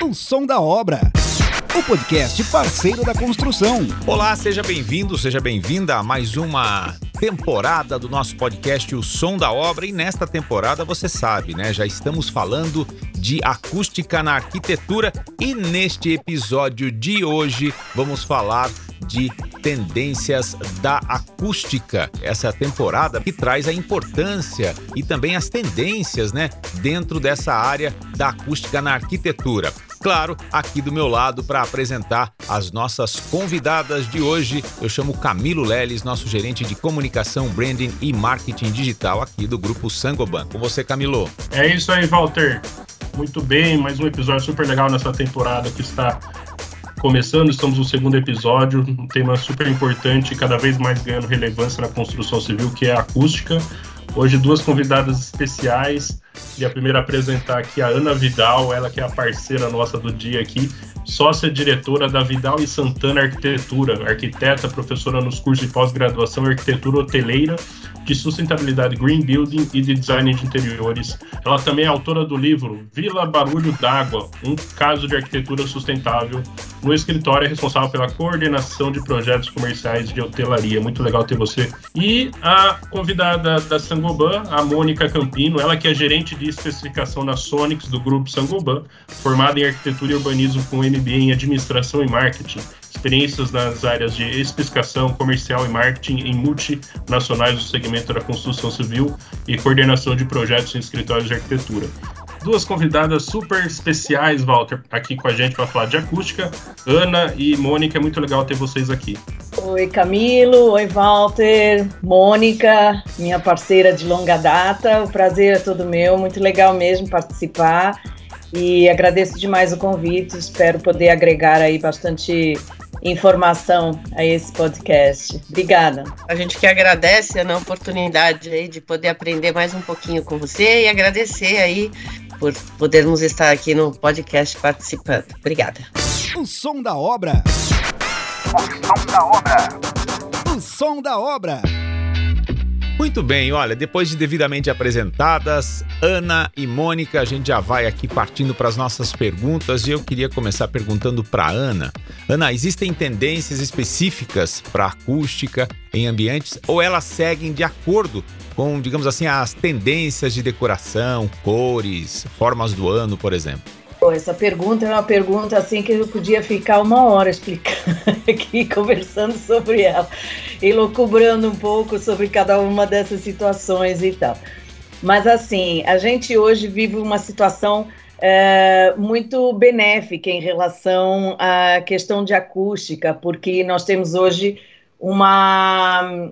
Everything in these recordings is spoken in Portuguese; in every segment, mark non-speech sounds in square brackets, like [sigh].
O som da obra. O podcast parceiro da construção. Olá, seja bem-vindo, seja bem-vinda a mais uma temporada do nosso podcast O Som da Obra. E nesta temporada, você sabe, né? Já estamos falando de acústica na arquitetura e neste episódio de hoje vamos falar de tendências da acústica. Essa temporada que traz a importância e também as tendências, né, dentro dessa área da acústica na arquitetura. Claro, aqui do meu lado para apresentar as nossas convidadas de hoje, eu chamo Camilo Leles, nosso gerente de comunicação, branding e marketing digital aqui do grupo Sangoban. Com você, Camilo. É isso aí, Walter. Muito bem, mais um episódio super legal nessa temporada que está começando, estamos no segundo episódio, um tema super importante, cada vez mais ganhando relevância na construção civil, que é a acústica. Hoje duas convidadas especiais, e a primeira a apresentar aqui a Ana Vidal, ela que é a parceira nossa do dia aqui, sócia diretora da Vidal e Santana Arquitetura, arquiteta, professora nos cursos de pós-graduação em arquitetura hoteleira de sustentabilidade green building e de design de interiores. Ela também é autora do livro Vila Barulho d'Água, um caso de arquitetura sustentável. No escritório é responsável pela coordenação de projetos comerciais de hotelaria. Muito legal ter você. E a convidada da Sangoban, a Mônica Campino, ela que é gerente de especificação na Sonics do grupo Sangoban, formada em arquitetura e urbanismo com MBA em administração e marketing experiências nas áreas de especificação comercial e marketing em multinacionais do segmento da construção civil e coordenação de projetos em escritórios de arquitetura. Duas convidadas super especiais, Walter, aqui com a gente para falar de acústica. Ana e Mônica, é muito legal ter vocês aqui. Oi, Camilo. Oi, Walter. Mônica, minha parceira de longa data. O prazer é todo meu. Muito legal mesmo participar. E agradeço demais o convite. Espero poder agregar aí bastante informação a esse podcast. Obrigada. A gente que agradece a oportunidade aí de poder aprender mais um pouquinho com você e agradecer aí por podermos estar aqui no podcast participando. Obrigada. O som da obra. O som da obra. O som da obra. Muito bem, olha, depois de devidamente apresentadas, Ana e Mônica, a gente já vai aqui partindo para as nossas perguntas e eu queria começar perguntando para Ana. Ana, existem tendências específicas para acústica em ambientes ou elas seguem de acordo com, digamos assim, as tendências de decoração, cores, formas do ano, por exemplo? Essa pergunta é uma pergunta assim que eu podia ficar uma hora explicando [laughs] aqui, conversando sobre ela e locubrando um pouco sobre cada uma dessas situações e tal. Mas assim, a gente hoje vive uma situação é, muito benéfica em relação à questão de acústica, porque nós temos hoje uma,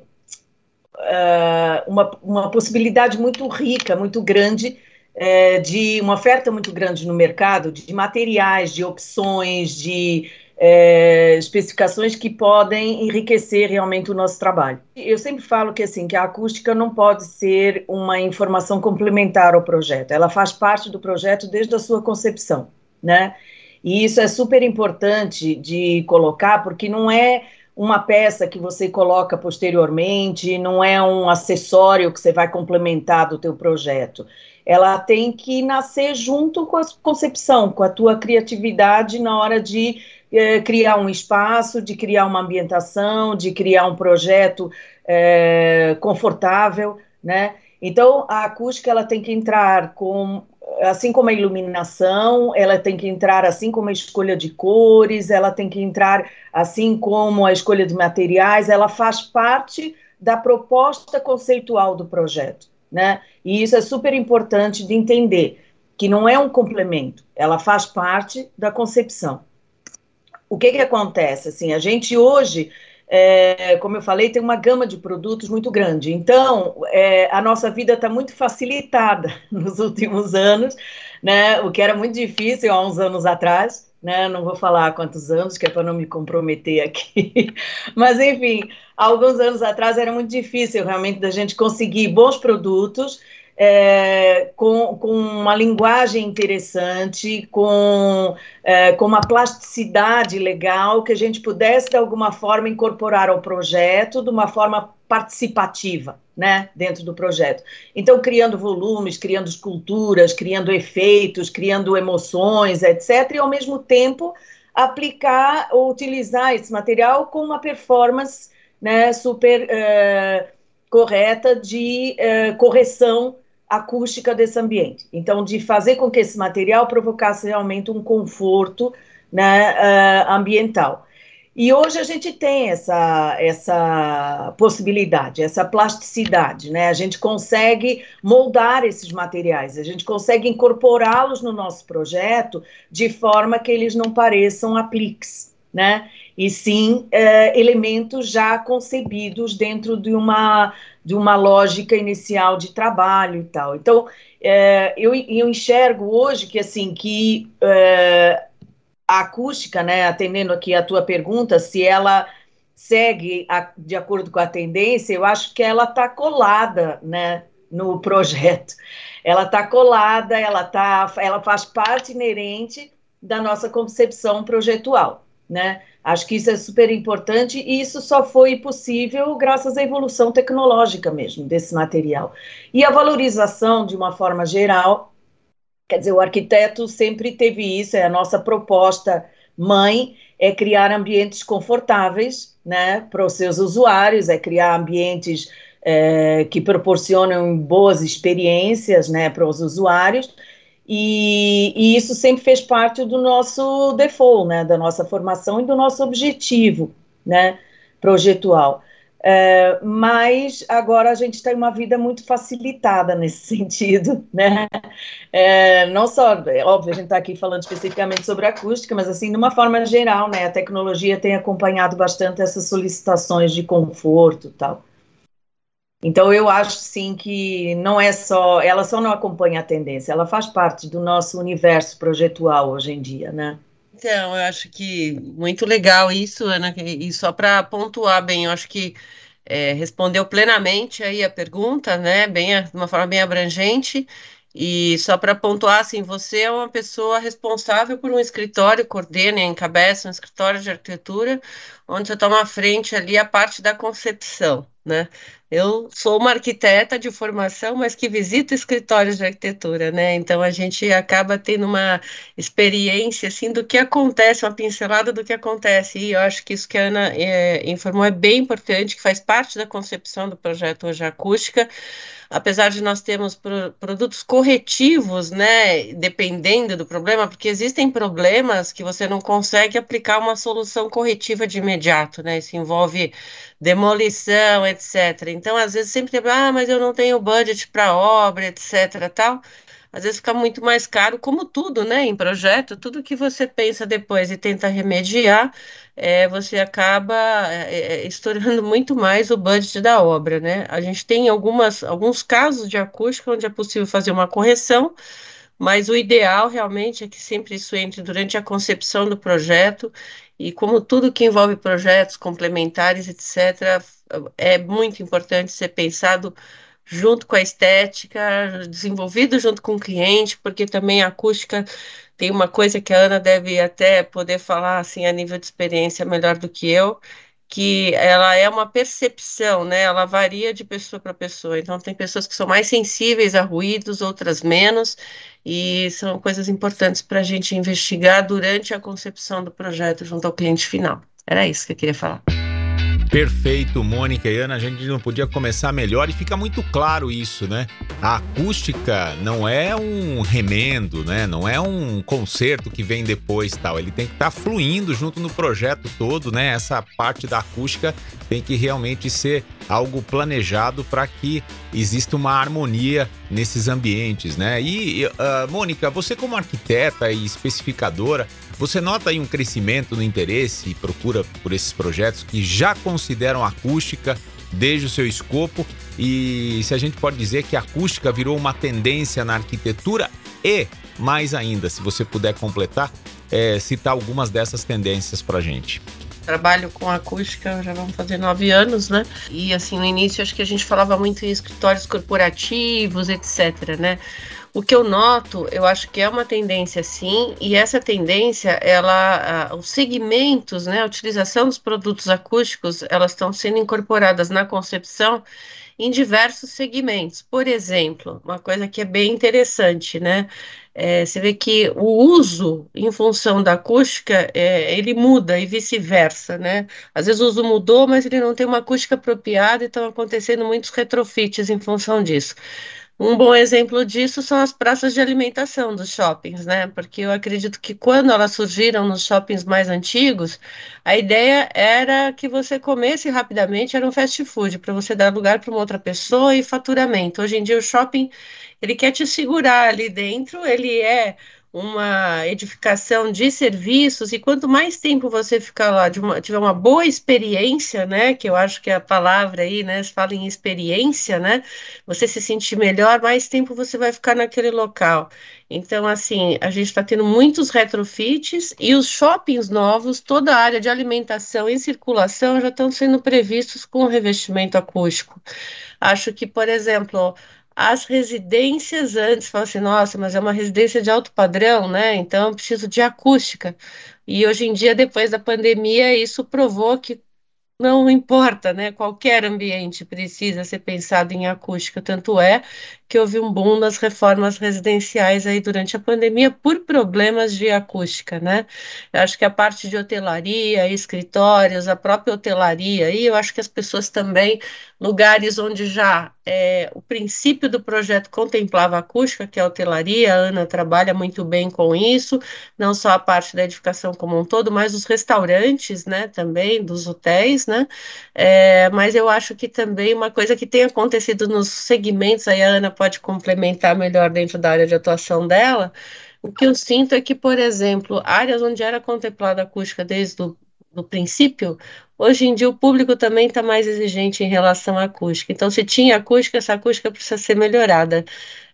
uh, uma, uma possibilidade muito rica, muito grande é, de uma oferta muito grande no mercado de materiais, de opções, de é, especificações que podem enriquecer realmente o nosso trabalho. Eu sempre falo que assim que a acústica não pode ser uma informação complementar ao projeto. Ela faz parte do projeto desde a sua concepção, né? E isso é super importante de colocar porque não é uma peça que você coloca posteriormente, não é um acessório que você vai complementar do teu projeto ela tem que nascer junto com a concepção, com a tua criatividade na hora de é, criar um espaço, de criar uma ambientação, de criar um projeto é, confortável, né? Então, a acústica ela tem que entrar com, assim como a iluminação, ela tem que entrar assim como a escolha de cores, ela tem que entrar assim como a escolha de materiais, ela faz parte da proposta conceitual do projeto né? E isso é super importante de entender, que não é um complemento, ela faz parte da concepção. O que que acontece? Assim, a gente hoje, é, como eu falei, tem uma gama de produtos muito grande. Então, é, a nossa vida está muito facilitada [laughs] nos últimos anos, né? O que era muito difícil há uns anos atrás né? Não vou falar há quantos anos, que é para não me comprometer aqui. [laughs] Mas, enfim, alguns anos atrás era muito difícil realmente da gente conseguir bons produtos é, com, com, uma linguagem interessante, com, é, com uma plasticidade legal, que a gente pudesse, de alguma forma, incorporar ao projeto de uma forma participativa, né, dentro do projeto. Então, criando volumes, criando esculturas, criando efeitos, criando emoções, etc., e ao mesmo tempo aplicar ou utilizar esse material com uma performance né, super uh, correta de uh, correção acústica desse ambiente. Então, de fazer com que esse material provocasse realmente um conforto né, uh, ambiental. E hoje a gente tem essa, essa possibilidade, essa plasticidade, né? A gente consegue moldar esses materiais, a gente consegue incorporá-los no nosso projeto de forma que eles não pareçam apliques, né? E sim é, elementos já concebidos dentro de uma, de uma lógica inicial de trabalho e tal. Então, é, eu, eu enxergo hoje que, assim, que é, a acústica, né, atendendo aqui a tua pergunta, se ela segue a, de acordo com a tendência, eu acho que ela está colada, né, no projeto. Ela está colada, ela tá, ela faz parte inerente da nossa concepção projetual, né? Acho que isso é super importante e isso só foi possível graças à evolução tecnológica mesmo desse material. E a valorização, de uma forma geral, Quer dizer, o arquiteto sempre teve isso, é a nossa proposta mãe, é criar ambientes confortáveis né, para os seus usuários, é criar ambientes é, que proporcionam boas experiências né, para os usuários, e, e, isso sempre fez parte do nosso default, né, da nossa formação e do nosso objetivo né, projetual. É, mas agora a gente tem uma vida muito facilitada nesse [laughs] sentido, né? É, não só, é óbvio, a gente está aqui falando especificamente sobre acústica, mas assim, de uma forma geral, né? A tecnologia tem acompanhado bastante essas solicitações de conforto tal. Então eu acho sim que não é só, ela só não acompanha a tendência, ela faz parte do nosso universo projetual hoje em dia, né? Então, eu acho que muito legal isso, Ana, e só para pontuar bem, eu acho que é, respondeu plenamente aí a pergunta, né, bem, de uma forma bem abrangente, e só para pontuar, assim, você é uma pessoa responsável por um escritório, coordena encabeça um escritório de arquitetura, onde você toma à frente ali a parte da concepção, né? Eu sou uma arquiteta de formação, mas que visita escritórios de arquitetura, né? Então a gente acaba tendo uma experiência assim do que acontece, uma pincelada do que acontece. E eu acho que isso que a Ana é, informou é bem importante, que faz parte da concepção do projeto Hoje Acústica apesar de nós termos pro, produtos corretivos, né, dependendo do problema, porque existem problemas que você não consegue aplicar uma solução corretiva de imediato, né, isso envolve demolição, etc. Então, às vezes sempre tem, ah, mas eu não tenho budget para obra, etc, tal, às vezes fica muito mais caro, como tudo, né, em projeto, tudo que você pensa depois e tenta remediar, é, você acaba é, é, estourando [laughs] muito mais o budget da obra, né? A gente tem algumas, alguns casos de acústica onde é possível fazer uma correção, mas o ideal realmente é que sempre isso entre durante a concepção do projeto e como tudo que envolve projetos complementares, etc., é muito importante ser pensado junto com a estética, desenvolvido junto com o cliente, porque também a acústica tem uma coisa que a Ana deve até poder falar assim a nível de experiência melhor do que eu, que ela é uma percepção, né? Ela varia de pessoa para pessoa. Então tem pessoas que são mais sensíveis a ruídos, outras menos, e são coisas importantes para a gente investigar durante a concepção do projeto junto ao cliente final. Era isso que eu queria falar. Perfeito, Mônica e Ana, a gente não podia começar melhor e fica muito claro isso, né? A acústica não é um remendo, né? Não é um concerto que vem depois tal. Ele tem que estar tá fluindo junto no projeto todo, né? Essa parte da acústica tem que realmente ser algo planejado para que exista uma harmonia nesses ambientes, né? E, uh, Mônica, você como arquiteta e especificadora, você nota aí um crescimento no interesse e procura por esses projetos que já consideram acústica desde o seu escopo e se a gente pode dizer que a acústica virou uma tendência na arquitetura e, mais ainda, se você puder completar, é, citar algumas dessas tendências para gente. Trabalho com acústica já vão fazer nove anos, né? E assim, no início acho que a gente falava muito em escritórios corporativos, etc, né? O que eu noto, eu acho que é uma tendência sim, e essa tendência, ela, os segmentos, né, a utilização dos produtos acústicos, elas estão sendo incorporadas na concepção em diversos segmentos. Por exemplo, uma coisa que é bem interessante, né? É, você vê que o uso em função da acústica é, ele muda e vice-versa, né? Às vezes o uso mudou, mas ele não tem uma acústica apropriada e estão acontecendo muitos retrofits em função disso. Um bom exemplo disso são as praças de alimentação dos shoppings, né? Porque eu acredito que quando elas surgiram nos shoppings mais antigos, a ideia era que você comesse rapidamente, era um fast food, para você dar lugar para uma outra pessoa e faturamento. Hoje em dia o shopping, ele quer te segurar ali dentro, ele é uma edificação de serviços e quanto mais tempo você ficar lá, uma, tiver uma boa experiência, né, que eu acho que é a palavra aí, né, fala em experiência, né, você se sentir melhor, mais tempo você vai ficar naquele local. Então, assim, a gente está tendo muitos retrofits e os shoppings novos, toda a área de alimentação e circulação já estão sendo previstos com revestimento acústico. Acho que, por exemplo, as residências antes, falam assim, nossa, mas é uma residência de alto padrão, né? Então eu preciso de acústica. E hoje em dia, depois da pandemia, isso provou que não importa, né? Qualquer ambiente precisa ser pensado em acústica. Tanto é que houve um boom nas reformas residenciais aí durante a pandemia por problemas de acústica, né? Eu acho que a parte de hotelaria, escritórios, a própria hotelaria, e eu acho que as pessoas também, lugares onde já é, o princípio do projeto contemplava acústica, que é a hotelaria, a Ana trabalha muito bem com isso, não só a parte da edificação como um todo, mas os restaurantes, né, também, dos hotéis, né, é, mas eu acho que também uma coisa que tem acontecido nos segmentos, aí a Ana pode complementar melhor dentro da área de atuação dela, o que eu sinto é que, por exemplo, áreas onde era contemplada acústica desde o princípio, hoje em dia o público também está mais exigente em relação à acústica. Então, se tinha acústica, essa acústica precisa ser melhorada,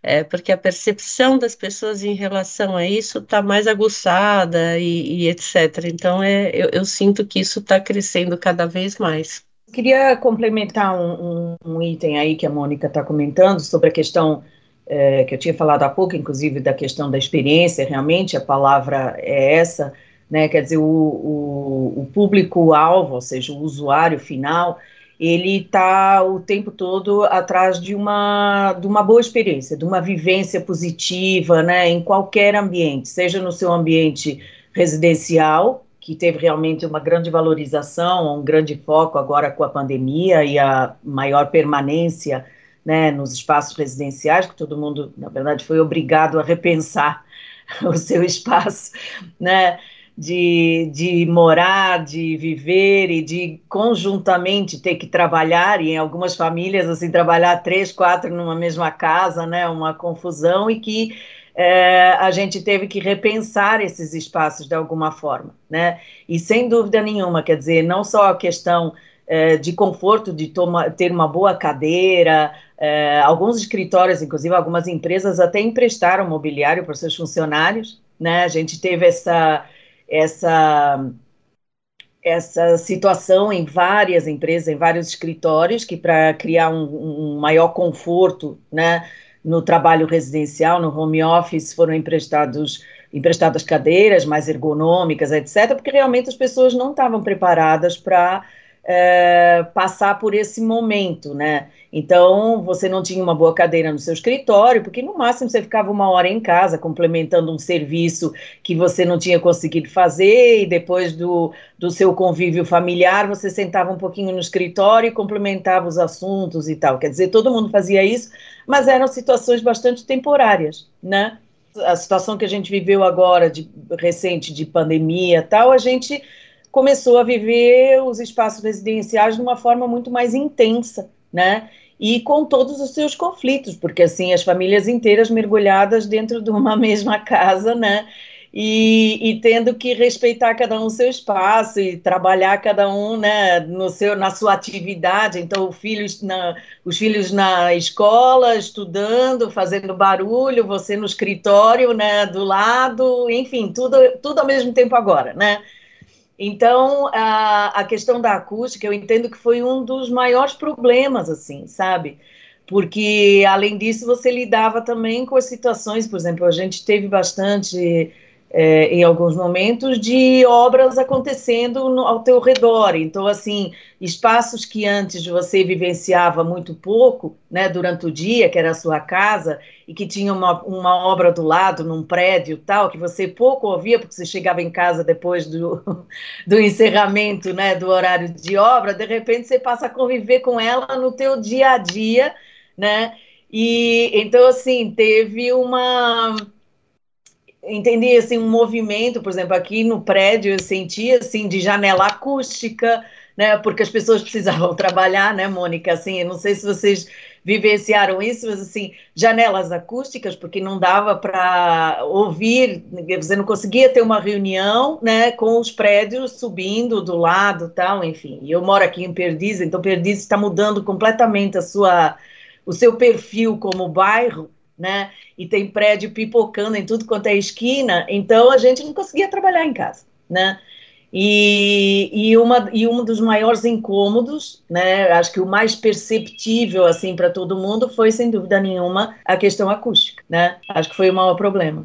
é, porque a percepção das pessoas em relação a isso está mais aguçada e, e, etc. Então, é, eu, eu sinto que isso está crescendo cada vez mais. Queria complementar um, um, um item aí que a Mônica está comentando sobre a questão é, que eu tinha falado há pouco, inclusive da questão da experiência, realmente a palavra é essa, né? Quer dizer, o, o, o público-alvo, ou seja, o usuário final, ele está o tempo todo atrás de uma, de uma boa experiência, de uma vivência positiva, né, em qualquer ambiente, seja no seu ambiente residencial, que teve realmente uma grande valorização, um grande foco agora com a pandemia e a maior permanência, né, nos espaços residenciais, que todo mundo, na verdade, foi obrigado a repensar [laughs] o seu espaço, né, de, de morar, de viver e de conjuntamente ter que trabalhar, e em algumas famílias, assim, trabalhar três, quatro numa mesma casa, né, uma confusão, e que é, a gente teve que repensar esses espaços de alguma forma, né, e sem dúvida nenhuma, quer dizer, não só a questão é, de conforto, de toma, ter uma boa cadeira, é, alguns escritórios, inclusive algumas empresas até emprestaram mobiliário para seus funcionários, né, a gente teve essa essa essa situação em várias empresas, em vários escritórios, que para criar um, um, maior conforto, né, no trabalho residencial, no home office, foram emprestados emprestadas cadeiras mais ergonômicas, etc., porque realmente as pessoas não estavam preparadas para é, passar por esse momento, né? Então, você não tinha uma boa cadeira no seu escritório, porque no máximo você ficava uma hora em casa complementando um serviço que você não tinha conseguido fazer, e depois do, do seu convívio familiar, você sentava um pouquinho no escritório e complementava os assuntos e tal. Quer dizer, todo mundo fazia isso, mas eram situações bastante temporárias, né? A situação que a gente viveu agora, de, recente, de pandemia tal, a gente começou a viver os espaços residenciais de uma forma muito mais intensa, né? E com todos os seus conflitos, porque assim as famílias inteiras mergulhadas dentro de uma [laughs] mesma casa, né? E, e, tendo que respeitar cada um seu espaço e trabalhar cada um né, no seu, na sua atividade. Então, filhos na, os filhos na escola, estudando, fazendo barulho, você no escritório né, do lado, enfim, tudo, tudo ao mesmo tempo agora, né? Então, a, a questão da acústica, eu entendo que foi um dos maiores problemas, assim, sabe? Porque, além disso, você lidava também com as situações, por exemplo, a gente teve bastante é, em alguns momentos, de obras acontecendo no, ao teu redor. Então, assim, espaços que antes você vivenciava muito pouco, né, durante o dia, que era a sua casa, e que tinha uma, uma obra do lado, num prédio tal, que você pouco ouvia, porque você chegava em casa depois do, [laughs] do encerramento, né, do horário de obra, de repente você passa a conviver com ela no teu dia a dia, né, e então, assim, teve uma entendi assim um movimento, por exemplo, aqui no prédio eu senti assim de janela acústica, né? Porque as pessoas precisavam [laughs] trabalhar, né, Mônica? Assim, não sei se vocês vivenciaram isso, mas assim, janelas acústicas, porque não dava para ouvir, você não conseguia ter uma reunião, né, com os prédios subindo do lado, tal, enfim. Eu moro aqui em Perdiz, então Perdiz está mudando completamente a sua o seu perfil como bairro, né? E tem prédio pipocando em tudo quanto é esquina, então a gente não conseguia trabalhar em casa, né? E, e, uma, e um dos maiores incômodos, né, acho que o mais perceptível assim para todo mundo foi sem dúvida nenhuma a questão acústica, né? Acho que foi o maior problema.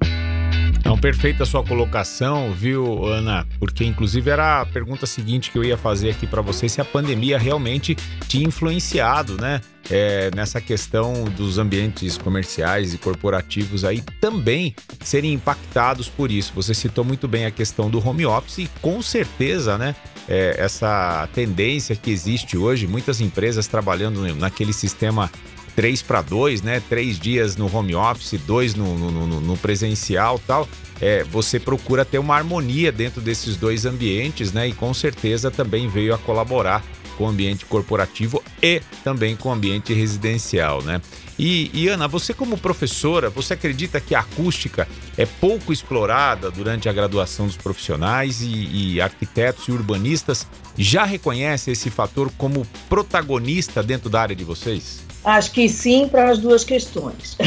Não, perfeita sua colocação, viu, Ana? Porque inclusive era a pergunta seguinte que eu ia fazer aqui para você se a pandemia realmente tinha influenciado, né? É, nessa questão dos ambientes comerciais e corporativos aí também serem impactados por isso. Você citou muito bem a questão do home office e com certeza, né? É, essa tendência que existe hoje, muitas empresas trabalhando naquele sistema 3 para 2, né? Três dias no home office, dois no, no, no, no presencial tal. É, você procura ter uma harmonia dentro desses dois ambientes, né? E com certeza também veio a colaborar com o ambiente corporativo e também com o ambiente residencial, né? E, e, Ana, você como professora, você acredita que a acústica é pouco explorada durante a graduação dos profissionais e, e arquitetos e urbanistas já reconhecem esse fator como protagonista dentro da área de vocês? Acho que sim para as duas questões.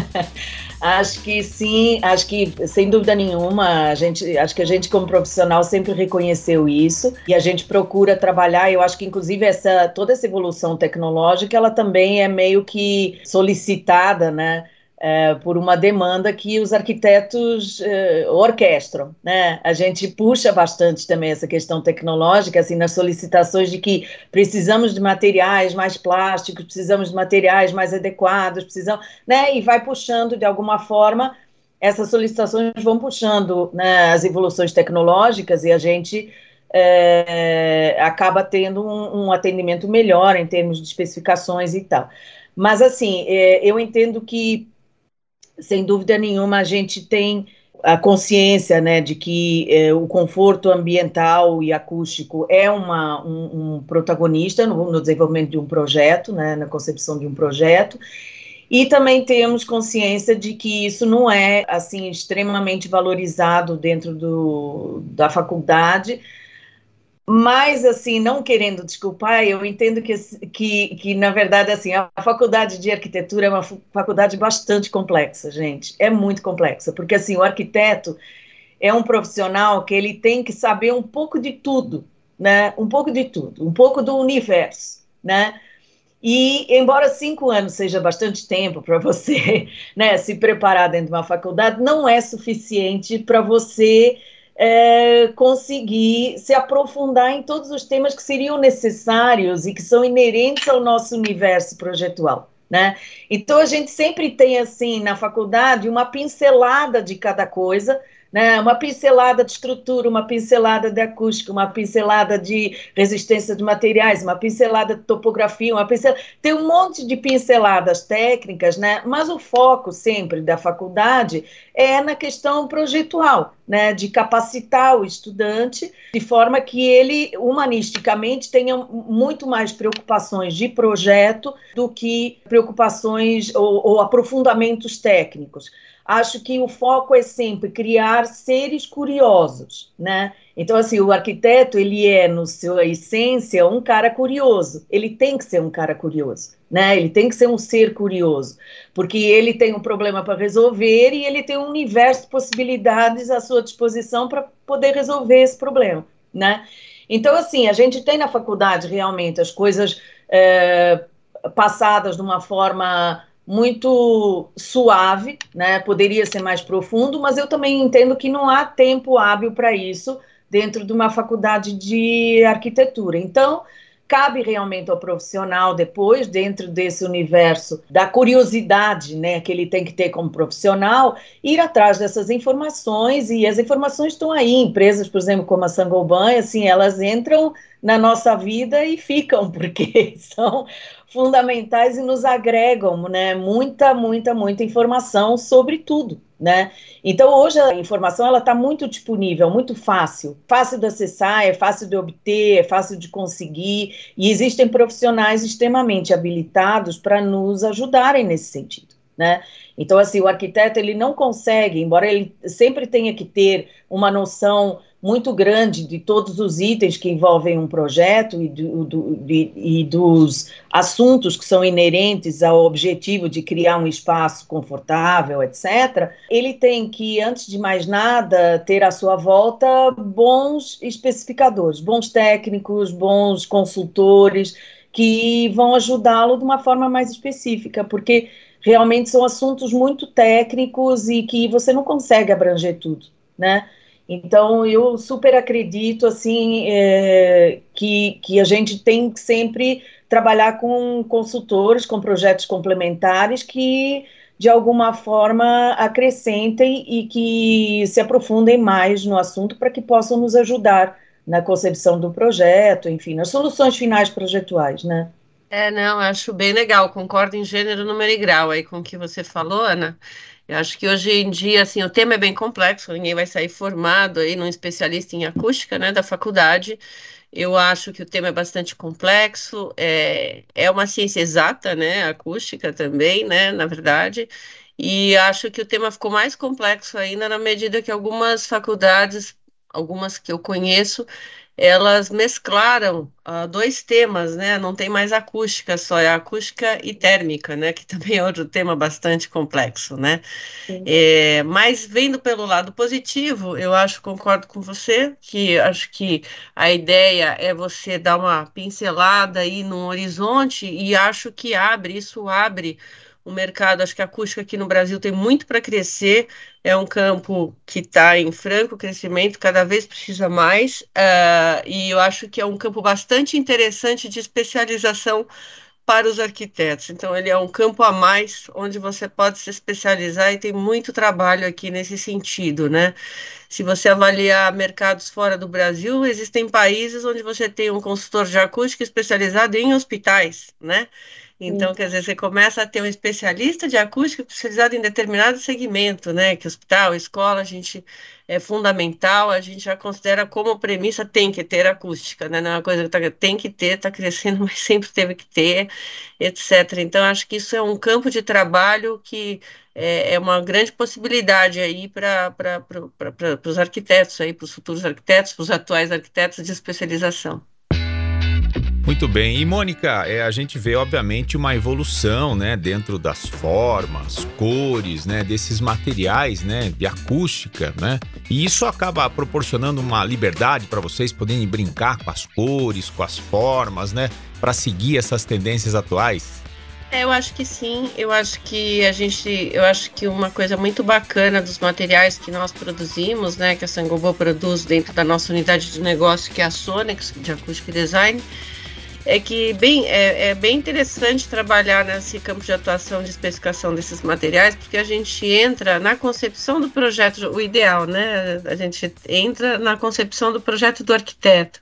[laughs] acho que sim, acho que sem dúvida nenhuma, a gente, acho que a gente como profissional sempre reconheceu isso e a gente procura trabalhar. Eu acho que inclusive essa toda essa evolução tecnológica, ela também é meio que solicitada, né? É, por uma demanda que os arquitetos é, orquestram, né? A gente puxa bastante também essa questão tecnológica, assim, nas solicitações de que precisamos de materiais mais plásticos, precisamos de materiais mais adequados, precisamos, né? E vai puxando de alguma forma essas solicitações vão puxando né, as evoluções tecnológicas e a gente é, acaba tendo um, um, atendimento melhor em termos de especificações e tal. Mas, assim, eu entendo que sem dúvida nenhuma, a gente tem a consciência né, de que eh, o conforto ambiental e acústico é uma, um, um protagonista no, no, desenvolvimento de um projeto, né, na concepção de um projeto, e também temos consciência de que isso não é assim extremamente valorizado dentro do, da faculdade, mas, assim, não querendo desculpar, eu entendo que, que, que, na verdade, assim, a faculdade de arquitetura é uma faculdade bastante complexa, gente. É muito complexa, porque, assim, o arquiteto é um profissional que ele tem que saber um pouco de tudo, né? Um pouco de tudo, um pouco do universo, né? E, embora cinco anos seja bastante tempo para você [laughs] né, se preparar dentro de uma faculdade, não é suficiente para você é, conseguir se aprofundar em todos os temas que seriam necessários e que são inerentes ao nosso universo projetual. Né? Então a gente sempre tem assim na faculdade uma pincelada de cada coisa né? Uma pincelada de estrutura, uma pincelada de acústica, uma pincelada de resistência de materiais, uma pincelada de topografia, uma tem um monte de pinceladas técnicas, né? Mas o foco sempre da faculdade é na questão projetual, né? De capacitar o estudante de forma que ele humanisticamente tenha muito mais preocupações de projeto do que preocupações ou, ou aprofundamentos técnicos acho que o foco é sempre criar seres curiosos, né? Então, assim, o arquiteto, ele é, no sua essência, um cara curioso. Ele tem que ser um cara curioso, né? Ele tem que ser um ser curioso, porque ele tem um problema para resolver e ele tem um universo de possibilidades à sua disposição para poder resolver esse problema, né? Então, assim, a gente tem na faculdade realmente as coisas é, passadas de uma forma muito suave, né? Poderia ser mais profundo, mas eu também entendo que não há tempo hábil para isso dentro de uma faculdade de arquitetura. Então, cabe realmente ao profissional depois dentro desse universo da curiosidade, né, que ele tem que ter como profissional, ir atrás dessas informações e as informações estão aí, empresas, por exemplo, como a Sangoban, assim, elas entram na nossa vida e ficam [laughs] porque são fundamentais e nos agregam, né, muita, muita, muita informação sobre tudo né? Então hoje a informação ela está muito disponível, muito fácil, fácil de acessar, é fácil de obter, é fácil de conseguir e existem profissionais extremamente habilitados para nos ajudarem nesse sentido, né? Então assim o arquiteto ele não consegue, embora ele sempre tenha que ter uma noção muito grande de todos os itens que envolvem um projeto e, do, do, de, e, dos assuntos que são inerentes ao objetivo de criar um espaço confortável, etc., ele tem que, antes de mais nada, ter à sua volta bons especificadores, bons técnicos, bons consultores que vão ajudá-lo de uma forma mais específica, porque realmente são assuntos muito técnicos e que você não consegue abranger tudo, né? Então, eu super acredito, assim, é, que, que a gente tem que sempre trabalhar com consultores, com projetos complementares que, de alguma forma, acrescentem e que se aprofundem mais no assunto para que possam nos ajudar na concepção do projeto, enfim, nas soluções finais projetuais, né? É, não, acho bem legal, concordo em gênero, número e grau aí com o que você falou, Ana. Eu acho que hoje em dia, assim, o tema é bem complexo, ninguém vai sair formado aí num especialista em acústica, né, da faculdade. Eu acho que o tema é bastante complexo, é, é uma ciência exata, né, acústica também, né, na verdade, e acho que o tema ficou mais complexo ainda na medida que algumas faculdades, algumas que eu conheço, elas mesclaram uh, dois temas, né? Não tem mais acústica só, é acústica e térmica, né? Que [laughs] também é outro tema bastante complexo, né? É, mas vendo pelo lado positivo, eu acho, concordo com você, que acho que a ideia é você dar uma pincelada aí no horizonte e acho que abre, isso abre o mercado, acho que a acústica aqui no Brasil tem muito para crescer, é um campo que está em franco crescimento, cada vez precisa mais, uh, e eu acho que é um campo bastante interessante de especialização para os arquitetos. Então, ele é um campo a mais onde você pode se especializar e tem muito trabalho aqui nesse sentido, né? Se você avaliar mercados fora do Brasil, existem países onde você tem um consultor de acústica especializado em hospitais, né? Então, quer dizer, você começa a ter um especialista de acústica especializado em determinado segmento, né? Que hospital, escola, a gente é fundamental, a gente já considera como premissa tem que ter acústica, né? Não é uma coisa que tá, tem que ter, está crescendo, [laughs] mas sempre teve que ter, etc. Então, acho que isso é um campo de trabalho que é, é uma grande possibilidade aí para os arquitetos, para os futuros arquitetos, para os atuais arquitetos de especialização. Muito bem. E Mônica, é, a gente vê obviamente uma evolução, né, dentro das formas, cores, né, desses materiais, né, de acústica, né? E isso acaba proporcionando uma liberdade para vocês poderem brincar com as cores, com as formas, né, para seguir essas tendências atuais. É, eu acho que sim. Eu acho que a gente, eu acho que uma coisa muito bacana dos materiais que nós produzimos, né, que a Sangobo produz dentro da nossa unidade de negócio, que é a Sonex de acústica design é que bem, é, é, bem interessante trabalhar nesse campo de atuação de especificação desses materiais, porque a gente entra na concepção do projeto, o ideal, né? A gente entra na concepção do projeto do arquiteto.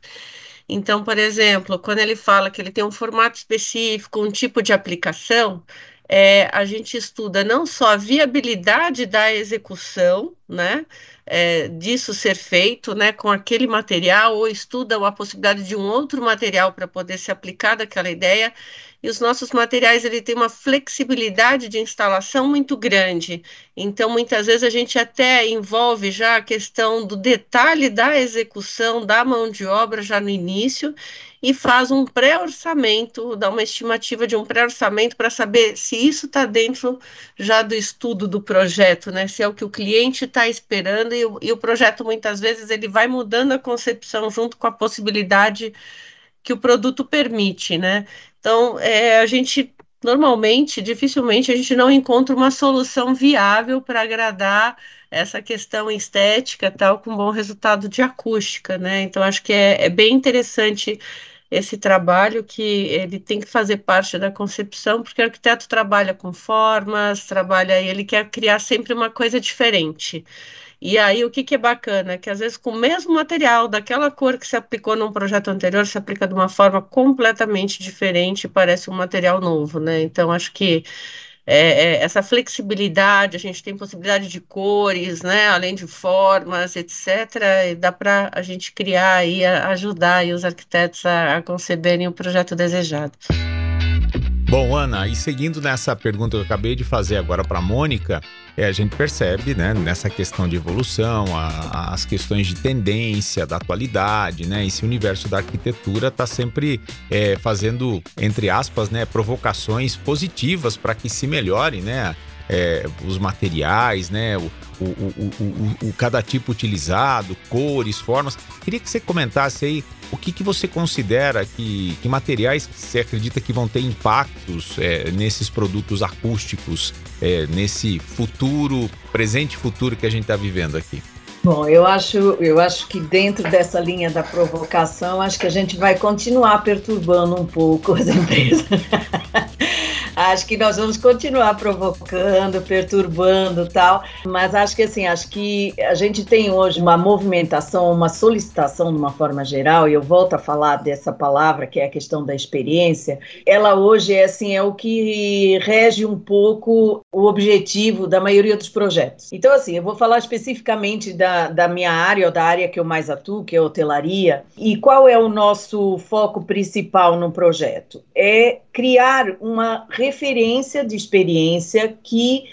Então, por exemplo, quando ele fala que ele tem um formato específico, um tipo de aplicação, é, a gente estuda não só a viabilidade da execução, né, é, disso ser feito, né, com aquele material, ou estuda a possibilidade de um outro material para poder se aplicar daquela ideia, e os nossos materiais ele tem uma flexibilidade de instalação muito grande. Então, muitas vezes a gente até envolve já a questão do detalhe da execução da mão de obra já no início e faz um pré-orçamento, dá uma estimativa de um pré-orçamento para saber se isso está dentro já do estudo do projeto, né? Se é o que o cliente está esperando e o, e o projeto muitas vezes ele vai mudando a concepção junto com a possibilidade que o produto permite, né? Então, é, a gente normalmente, dificilmente, a gente não encontra uma solução viável para agradar essa questão estética tal com bom resultado de acústica, né? Então acho que é, é bem interessante esse trabalho que ele tem que fazer parte da concepção, porque o arquiteto trabalha com formas, trabalha ele quer criar sempre uma coisa diferente. E aí, o que, que é bacana? Que às vezes, com o mesmo material, daquela cor que se aplicou num projeto anterior, se aplica de uma forma completamente diferente, parece um material novo, né? Então, acho que é, é, essa flexibilidade, a gente tem possibilidade de cores, né, além de formas, etc. E dá para a gente criar e ajudar aí os arquitetos a, a conceberem o projeto desejado. Bom, Ana, e seguindo nessa pergunta que eu acabei de fazer agora para a Mônica, é, a gente percebe, né, nessa questão de evolução, a, as questões de tendência, da atualidade, né, esse universo da arquitetura está sempre é, fazendo, entre aspas, né, provocações positivas para que se melhore, né, é, os materiais, né, o, o, o, o, cada tipo utilizado, cores, formas. Queria que você comentasse aí o que, que você considera que, que materiais você acredita que vão ter impactos é, nesses produtos acústicos, é, nesse futuro, presente futuro que a gente está vivendo aqui? Bom, eu acho, eu acho que dentro dessa linha da provocação, acho que a gente vai continuar perturbando um pouco as [laughs] empresas. Acho que nós vamos continuar provocando, perturbando tal, mas acho que assim, acho que a gente tem hoje uma movimentação, uma solicitação de uma forma geral, e eu volto a falar dessa palavra que é a questão da experiência, ela hoje é assim, é o que rege um pouco o objetivo da maioria dos projetos. Então assim, eu vou falar especificamente da, da minha área, ou da área que eu mais atuo, que é a hotelaria, e qual é o nosso foco principal no projeto? É criar uma referência de experiência que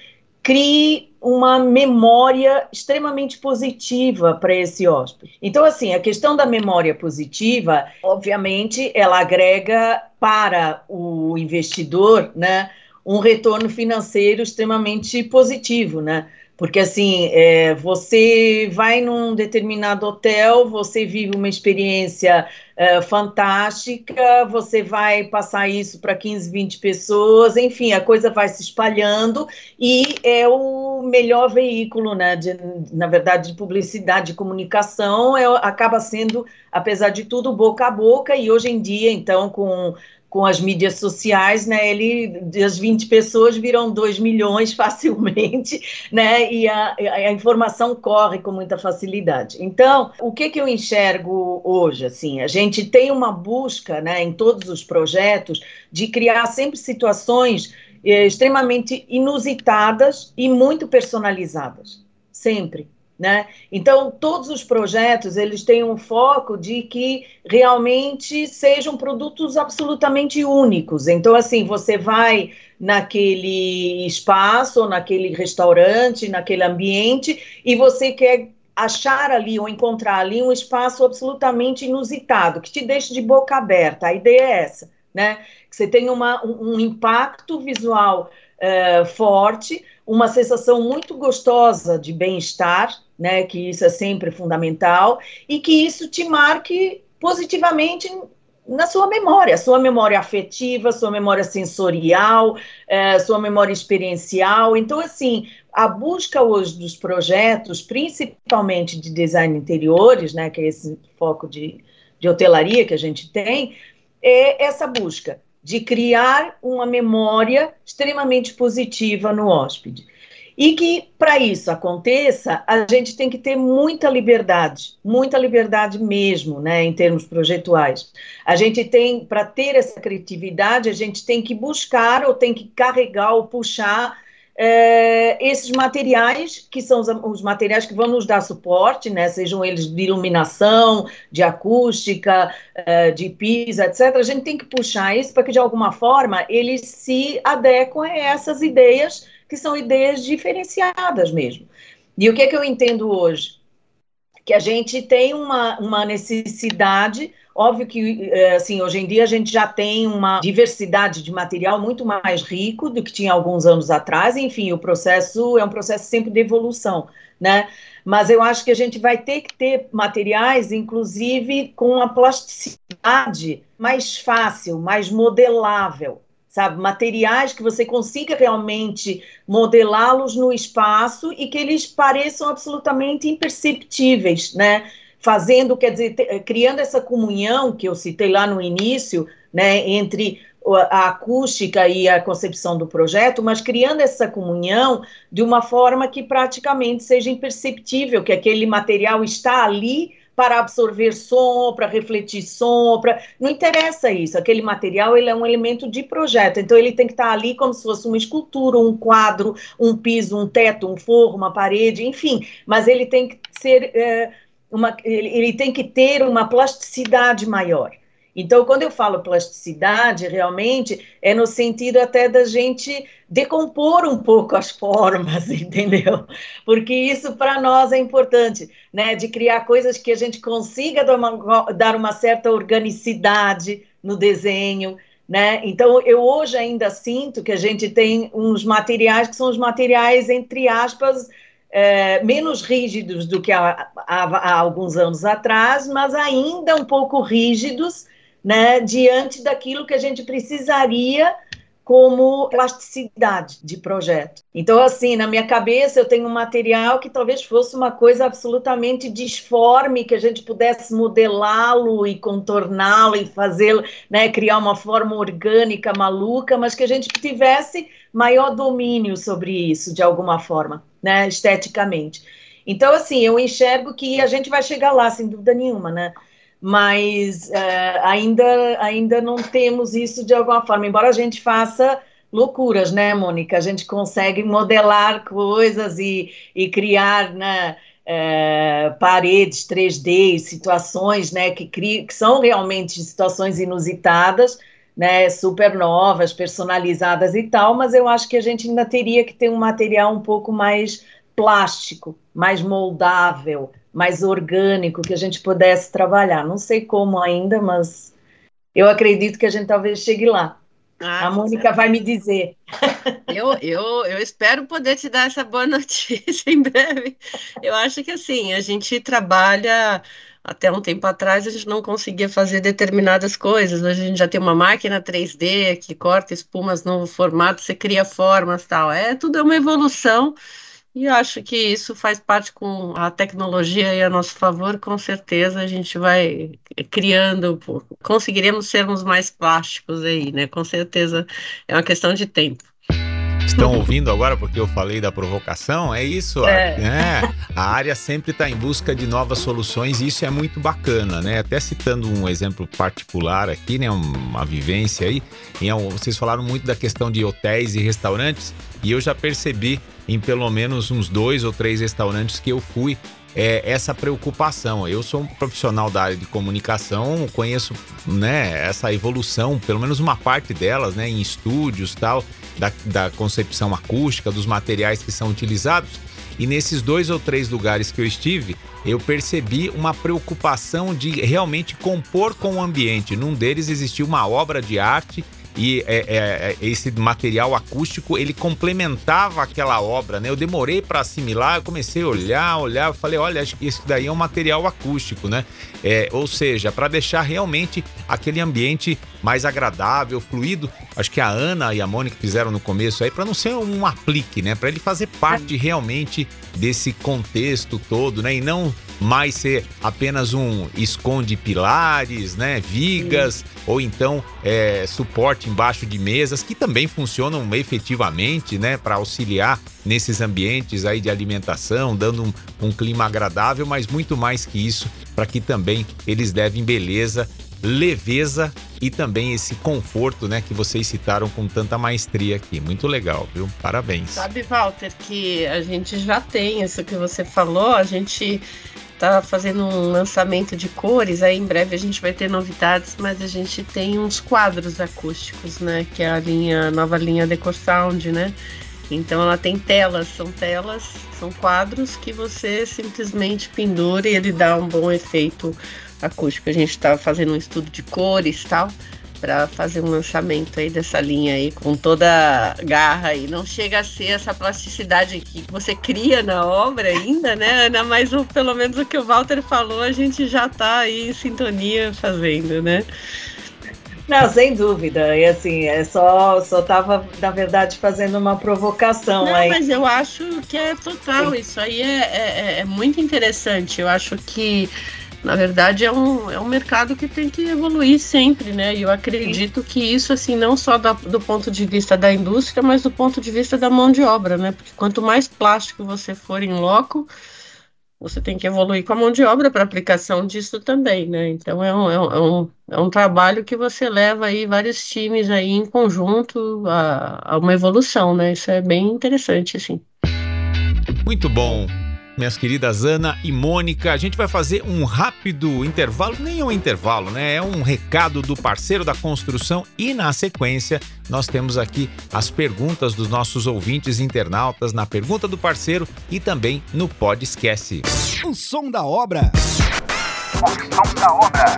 crie uma memória extremamente positiva para esse hóspede. Então, assim, a questão da memória positiva, obviamente, ela agrega para o investidor, né, um retorno financeiro extremamente positivo, né? Porque assim, é, você vai num determinado hotel, você vive uma experiência é, fantástica, você vai passar isso para 15, 20 pessoas, enfim, a coisa vai se espalhando e é o melhor veículo, né, de, na verdade, de publicidade, de comunicação, é, acaba sendo, apesar de tudo, boca a boca, e hoje em dia, então, com com as mídias sociais, né, ele, das 20 pessoas viram 2 milhões [laughs] facilmente, né, e a, a, informação corre com muita facilidade. Então, o que, que eu enxergo hoje, assim, a gente tem uma busca, né, em todos os projetos, de criar sempre situações eh, extremamente inusitadas e muito personalizadas, sempre. Né? Então, todos os projetos, eles têm um foco de que realmente sejam produtos absolutamente únicos. Então, assim, você vai naquele espaço, naquele restaurante, naquele ambiente, e você quer achar ali ou encontrar ali um espaço absolutamente inusitado, que te deixe de boca aberta. A ideia é essa, né? Que você tenha uma, um, um impacto visual uh, forte, uma sensação muito gostosa de bem-estar, né, que isso é sempre fundamental, e que isso te marque positivamente na sua memória, sua memória afetiva, sua memória sensorial, é, sua memória experiencial. Então, assim, a busca hoje dos projetos, principalmente de design interiores, né, que é esse foco de, de hotelaria que a gente tem, é essa busca de criar uma memória extremamente positiva no hóspede. E que, para isso aconteça, a gente tem que ter muita liberdade, muita liberdade mesmo, né, em termos projetuais. A gente tem, para ter essa criatividade, a gente tem que buscar ou tem que carregar ou puxar é, esses materiais, que são os, os, materiais que vão nos dar suporte, né, sejam eles de iluminação, de acústica, é, de piso, etc. A gente tem que puxar isso para que, de alguma forma, eles se adequem a essas ideias que são ideias diferenciadas mesmo. E o que é que eu entendo hoje? Que a gente tem uma, uma necessidade Óbvio que, é, assim, hoje em dia a gente já tem uma diversidade de material muito mais rico do que tinha alguns anos atrás. Enfim, o processo é um processo sempre de evolução, né? Mas eu acho que a gente vai ter que ter materiais, inclusive, com a plasticidade mais fácil, mais modelável, sabe? Materiais que você consiga realmente modelá-los no espaço e que eles pareçam absolutamente imperceptíveis, né? fazendo, quer dizer, criando essa comunhão que eu citei lá no início, né, entre a acústica e a concepção do projeto, mas criando essa comunhão de uma forma que praticamente seja imperceptível, que aquele material está ali para absorver som, para refletir som, para... não interessa isso, aquele material ele é um elemento de projeto, então ele tem que estar ali como se fosse uma escultura, um quadro, um piso, um teto, um forro, uma parede, enfim, mas ele tem que ser... É, uma, ele, ele tem que ter uma plasticidade maior. Então, quando eu falo plasticidade, realmente é no sentido até da gente decompor um pouco as formas, [laughs] entendeu? Porque isso para nós é importante, né? De criar coisas que a gente consiga dar uma, dar uma certa organicidade no desenho, né? Então, eu hoje ainda sinto que a gente tem uns materiais que são os materiais, entre aspas, é, menos rígidos do que há, há, há, alguns anos atrás, mas ainda um pouco rígidos, né, diante daquilo que a gente precisaria como plasticidade de projeto. Então, assim, na minha cabeça eu tenho um material que talvez fosse uma coisa absolutamente disforme, que a gente pudesse modelá-lo e contorná-lo e fazê-lo, né, criar uma forma orgânica maluca, mas que a gente tivesse maior domínio sobre isso de alguma forma, né, esteticamente. Então, assim, eu enxergo que a gente vai chegar lá, sem dúvida nenhuma, né? Mas uh, ainda, ainda não temos isso de alguma forma, embora a gente faça loucuras, né, Mônica? A gente consegue modelar coisas e, e criar né, uh, paredes 3D, situações né, que, cri, que são realmente situações inusitadas, né, super novas, personalizadas e tal, mas eu acho que a gente ainda teria que ter um material um pouco mais plástico, mais moldável, mais orgânico que a gente pudesse trabalhar. Não sei como ainda, mas eu acredito que a gente talvez chegue lá. Ah, a Mônica vai me dizer. Eu, eu, eu espero poder te dar essa boa notícia [laughs] em breve. Eu acho que assim, a gente trabalha. Até um tempo atrás a gente não conseguia fazer determinadas coisas. Hoje a gente já tem uma máquina 3D que corta espumas no formato, você cria formas tal. É tudo é uma evolução e acho que isso faz parte com a tecnologia e a nosso favor, com certeza a gente vai criando, conseguiremos sermos mais plásticos aí, né? Com certeza é uma questão de tempo. Estão ouvindo agora porque eu falei da provocação? É isso, é. né? A área sempre está em busca de novas soluções e isso é muito bacana, né? Até citando um exemplo particular aqui, né? Uma vivência aí. Vocês falaram muito da questão de hotéis e restaurantes e eu já percebi em pelo menos uns dois ou três restaurantes que eu fui é, essa preocupação. Eu sou um profissional da área de comunicação, conheço né, essa evolução, pelo menos uma parte delas, né, em estúdios tal, da, da concepção acústica, dos materiais que são utilizados. E nesses dois ou três lugares que eu estive, eu percebi uma preocupação de realmente compor com o ambiente. Num deles existia uma obra de arte e é, é, é, esse material acústico ele complementava aquela obra, né? Eu demorei para assimilar, eu comecei a olhar, olhar, eu falei, olha, acho que isso daí é um material acústico, né? É, ou seja, para deixar realmente aquele ambiente mais agradável, fluido. Acho que a Ana e a Mônica fizeram no começo aí para não ser um aplique, né? Para ele fazer parte realmente desse contexto todo, né? E não mais ser apenas um esconde pilares, né, vigas, ou então é, suporte embaixo de mesas, que também funcionam efetivamente, né, para auxiliar nesses ambientes aí de alimentação, dando um, um clima agradável, mas muito mais que isso, para que também eles levem beleza, leveza e também esse conforto, né, que vocês citaram com tanta maestria aqui. Muito legal, viu? Parabéns. Sabe, Walter, que a gente já tem isso que você falou, a gente tá fazendo um lançamento de cores, aí em breve a gente vai ter novidades, mas a gente tem uns quadros acústicos, né? Que é a linha, nova linha Decor Sound, né? Então ela tem telas, são telas, são quadros que você simplesmente pendura e ele dá um bom efeito acústico. A gente está fazendo um estudo de cores e tal para fazer um lançamento aí dessa linha aí com toda garra e não chega a ser essa plasticidade que você cria na obra ainda, né, Ana? Mas o, pelo menos o que o Walter falou, a gente já está aí em sintonia fazendo, né? Não, sem dúvida. E assim, é só só tava, na verdade, fazendo uma provocação Não, aí. Mas eu acho que é total. Sim. Isso aí é, é, é muito interessante. Eu acho que na verdade é um, é um mercado que tem que evoluir sempre, né? E eu acredito que isso, assim, não só da, do ponto de vista da indústria, mas do ponto de vista da mão de obra, né? Porque quanto mais plástico você for em loco, você tem que evoluir com a mão de obra para aplicação disso também, né? Então é um, é um, é um trabalho que você leva aí vários times aí em conjunto a, a uma evolução, né? Isso é bem interessante, assim. Muito bom minhas queridas Ana e Mônica. A gente vai fazer um rápido intervalo, nem um intervalo, né? É um recado do parceiro da construção e na sequência nós temos aqui as perguntas dos nossos ouvintes internautas na pergunta do parceiro e também no Pod Esquece. O som da obra. O som da obra.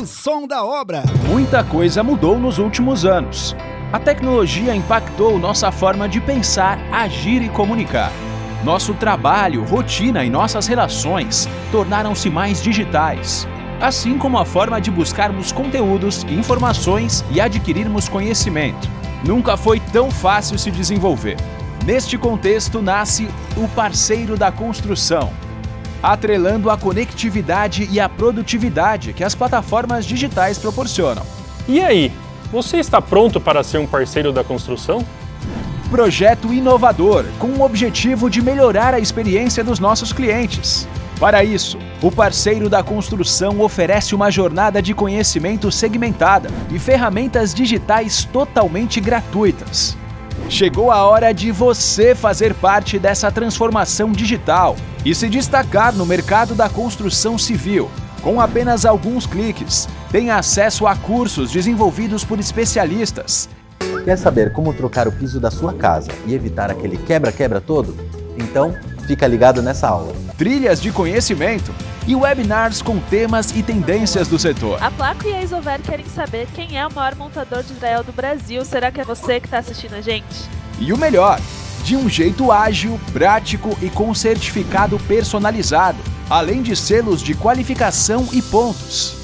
O som da obra. Muita coisa mudou nos últimos anos. A tecnologia impactou nossa forma de pensar, agir e comunicar. Nosso trabalho, rotina e nossas relações tornaram-se mais digitais, assim como a forma de buscarmos conteúdos, informações e adquirirmos conhecimento. Nunca foi tão fácil se desenvolver. Neste contexto nasce o parceiro da construção, atrelando a conectividade e a produtividade que as plataformas digitais proporcionam. E aí, você está pronto para ser um parceiro da construção? Projeto inovador com o objetivo de melhorar a experiência dos nossos clientes. Para isso, o parceiro da construção oferece uma jornada de conhecimento segmentada e ferramentas digitais totalmente gratuitas. Chegou a hora de você fazer parte dessa transformação digital e se destacar no mercado da construção civil. Com apenas alguns cliques, tem acesso a cursos desenvolvidos por especialistas Quer saber como trocar o piso da sua casa e evitar aquele quebra-quebra todo? Então, fica ligado nessa aula. Trilhas de conhecimento e webinars com temas e tendências do setor. A Placo e a Isover querem saber quem é o maior montador de Israel do Brasil. Será que é você que está assistindo a gente? E o melhor, de um jeito ágil, prático e com certificado personalizado, além de selos de qualificação e pontos.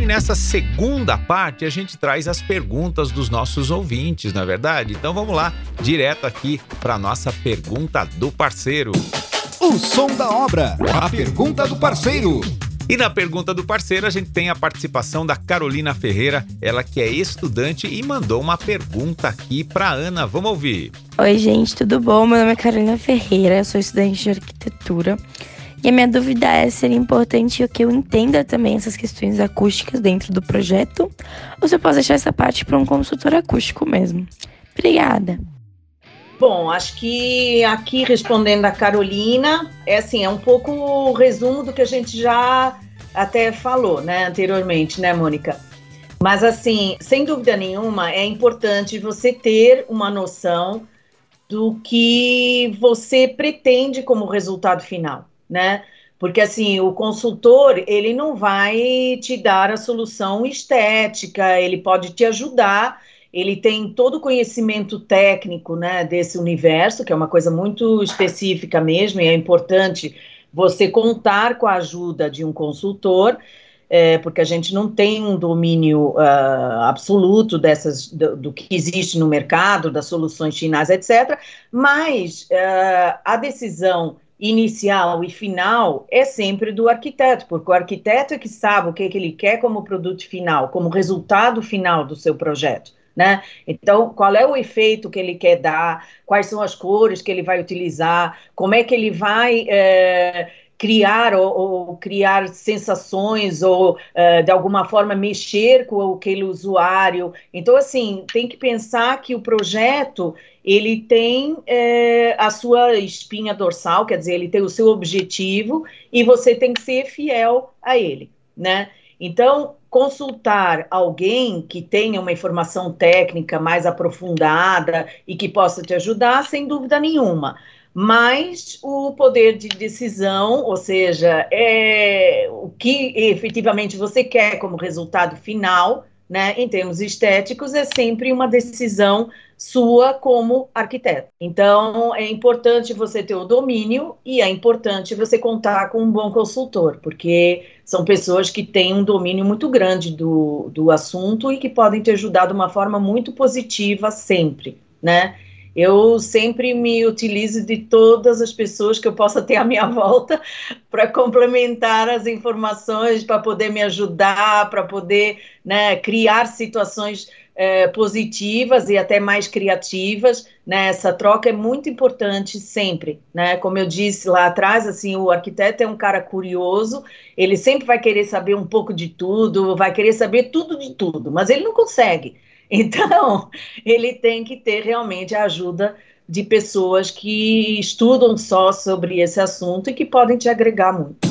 E nessa segunda parte a gente traz as perguntas dos nossos ouvintes, na é verdade? Então vamos lá, direto aqui para nossa pergunta do parceiro. O som da obra, a pergunta do parceiro. E na pergunta do parceiro a gente tem a participação da Carolina Ferreira, ela que é estudante e mandou uma pergunta aqui para Ana. Vamos ouvir. Oi, gente, tudo bom? Meu nome é Carolina Ferreira, eu sou estudante de arquitetura. E a minha dúvida é: seria importante que eu entenda também essas questões acústicas dentro do projeto? Ou se eu posso deixar essa parte para um consultor acústico mesmo? Obrigada. Bom, acho que aqui respondendo a Carolina, é assim, é um pouco o resumo do que a gente já até falou, né, anteriormente, né, Mônica? Mas assim, sem dúvida nenhuma, é importante você ter uma noção do que você pretende como resultado final né? Porque assim, o consultor, ele não vai te dar a solução estética, ele pode te ajudar, ele tem todo o conhecimento técnico, né, desse universo, que é uma coisa muito específica mesmo, e é importante você contar com a ajuda de um consultor, é, porque a gente não tem um domínio uh, absoluto dessas do, do, que existe no mercado, das soluções finais, etc. Mas uh, a decisão inicial e final é sempre do arquiteto, porque o arquiteto é que sabe o que, é que ele quer como produto final, como resultado final do seu projeto. Né? Então, qual é o efeito que ele quer dar, quais são as cores que ele vai utilizar, como é que ele vai é, criar ou, ou, criar sensações ou uh, de alguma forma mexer com aquele usuário. Então, assim, tem que pensar que o projeto ele tem é, a sua espinha dorsal, quer dizer, ele tem o seu objetivo e você tem que ser fiel a ele, né? Então, consultar alguém que tenha uma informação técnica mais aprofundada e que possa te ajudar, sem dúvida nenhuma mas o poder de decisão, ou seja, é o que efetivamente você quer como resultado final, né, em termos estéticos, é sempre uma decisão sua como arquiteto. Então, é importante você ter o domínio e é importante você contar com um bom consultor, porque são pessoas que têm um domínio muito grande do, do assunto e que podem te ajudar de uma forma muito positiva sempre, né? Eu sempre me utilizo de todas as pessoas que eu possa ter à minha [laughs] volta para complementar as informações, para poder me ajudar, para poder né, criar situações é, positivas e até mais criativas. Né? Essa troca é muito importante sempre. Né? Como eu disse lá atrás, assim, o arquiteto é um cara curioso, ele sempre vai querer saber um pouco de tudo, vai querer saber tudo de tudo, mas ele não consegue. Então, ele tem que ter realmente a ajuda de pessoas que estudam só sobre esse assunto e que podem te agregar muito.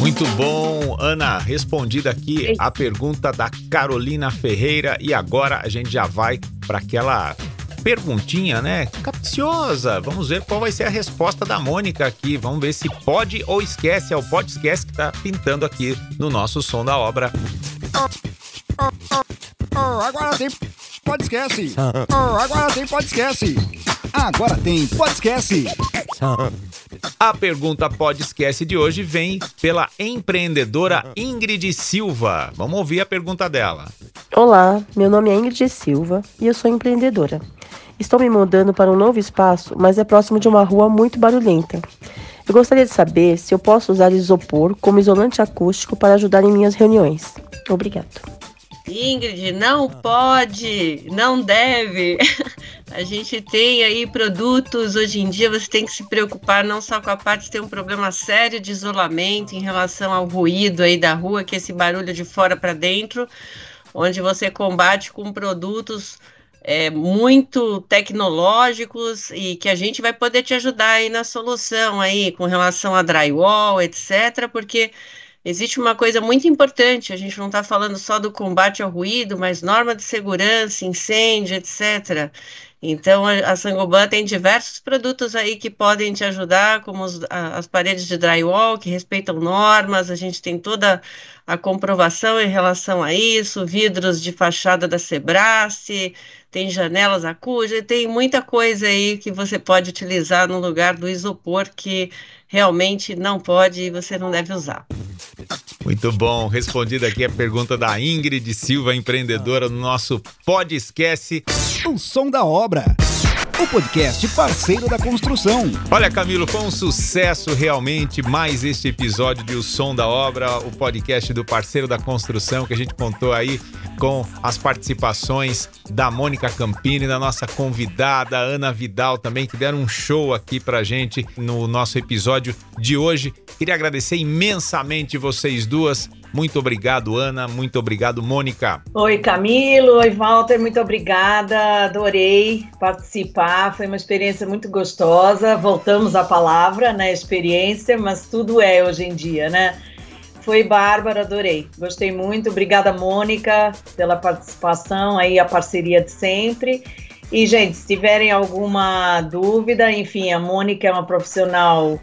Muito bom, Ana. Respondida aqui a pergunta da Carolina Ferreira e agora a gente já vai para aquela perguntinha, né? Capciosa. Vamos ver qual vai ser a resposta da Mônica aqui. Vamos ver se pode ou esquece. É o pode esquece que tá pintando aqui no nosso som da obra. Oh, agora tem podcast. Oh, agora tem podcast. Agora tem podcast. A pergunta pode esquece de hoje vem pela empreendedora Ingrid Silva. Vamos ouvir a pergunta dela. Olá, meu nome é Ingrid Silva e eu sou empreendedora. Estou me mudando para um novo espaço, mas é próximo de uma rua muito barulhenta. Eu gostaria de saber se eu posso usar isopor como isolante acústico para ajudar em minhas reuniões. Obrigado. Ingrid, não pode, não deve. [laughs] A gente tem aí produtos, hoje em dia você tem que se preocupar não só com a parte de ter um problema sério de isolamento em relação ao ruído aí da rua, que é esse barulho de fora para dentro, onde você combate com produtos é, muito tecnológicos e que a gente vai poder te ajudar aí na solução aí com relação a drywall, etc, porque existe uma coisa muito importante, a gente não está falando só do combate ao ruído, mas norma de segurança, incêndio, etc. Então, a, Sangoban tem diversos produtos aí que podem te ajudar, como os, as paredes de drywall, que respeitam normas, a gente tem toda a comprovação em relação a isso, vidros de fachada da Sebrace, tem janelas acústicas, tem muita coisa aí que você pode utilizar no lugar do isopor que realmente não pode e você não deve usar. Muito bom. Respondida aqui a pergunta da Ingrid Silva, empreendedora no nosso Pode Esquece. O som da obra o podcast parceiro da construção. Olha, Camilo, foi um sucesso realmente mais este episódio de O Som da Obra, o podcast do parceiro da construção que a gente contou aí com as participações da Mônica Campini, da nossa convidada Ana Vidal também, que deram um show aqui pra gente no nosso episódio de hoje. Queria agradecer imensamente vocês duas muito obrigado, Ana. Muito obrigado, Mônica. Oi, Camilo. Oi, Walter. Muito obrigada. Adorei participar. Foi uma experiência muito gostosa. Voltamos à palavra, né? Experiência, mas tudo é hoje em dia, né? Foi bárbaro, adorei. Gostei muito. Obrigada, Mônica, pela participação aí, a parceria de sempre. E, gente, se tiverem alguma dúvida, enfim, a Mônica é uma profissional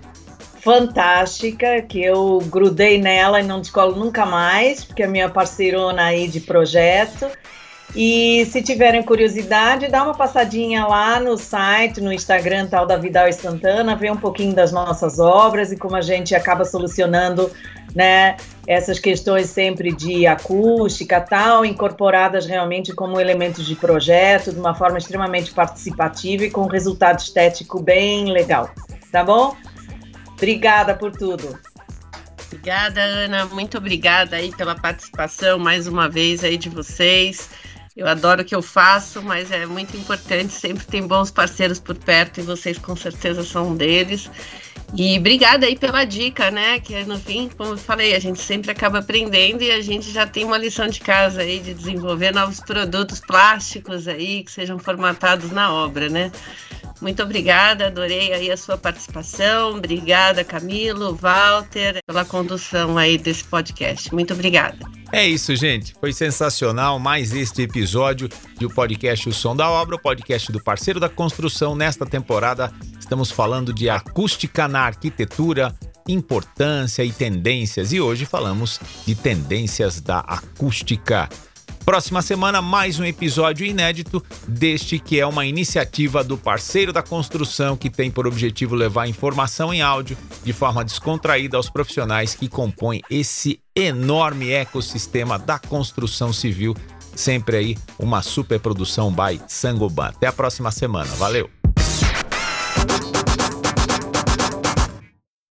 fantástica, que eu grudei nela e não descolo nunca mais, porque é minha parceirona aí de projeto. E se tiverem curiosidade, dá uma passadinha lá no site, no Instagram tal da Vidal e Santana, ver um pouquinho das nossas obras e como a gente acaba solucionando né, essas questões sempre de acústica tal, incorporadas realmente como elementos de projeto, de uma forma extremamente participativa e com resultado estético bem legal. Tá bom? Obrigada por tudo. Obrigada, Ana. Muito obrigada aí pela participação mais uma vez aí de vocês. Eu adoro o que eu faço, mas é muito importante sempre ter bons parceiros por perto e vocês com certeza são um deles. E obrigada aí pela dica, né? Que no fim, como eu falei, a gente sempre acaba aprendendo e a gente já tem uma lição de casa aí de desenvolver novos produtos plásticos aí que sejam formatados na obra, né? Muito obrigada, adorei aí a sua participação. Obrigada, Camilo, Walter, pela condução aí desse podcast. Muito obrigada. É isso, gente. Foi sensacional mais este episódio do podcast O Som da Obra, o podcast do parceiro da construção. Nesta temporada, estamos falando de acústica na arquitetura, importância e tendências. E hoje falamos de tendências da acústica. Próxima semana, mais um episódio inédito deste que é uma iniciativa do parceiro da construção que tem por objetivo levar informação em áudio de forma descontraída aos profissionais que compõem esse enorme ecossistema da construção civil. Sempre aí uma superprodução by Sangoban. Até a próxima semana. Valeu!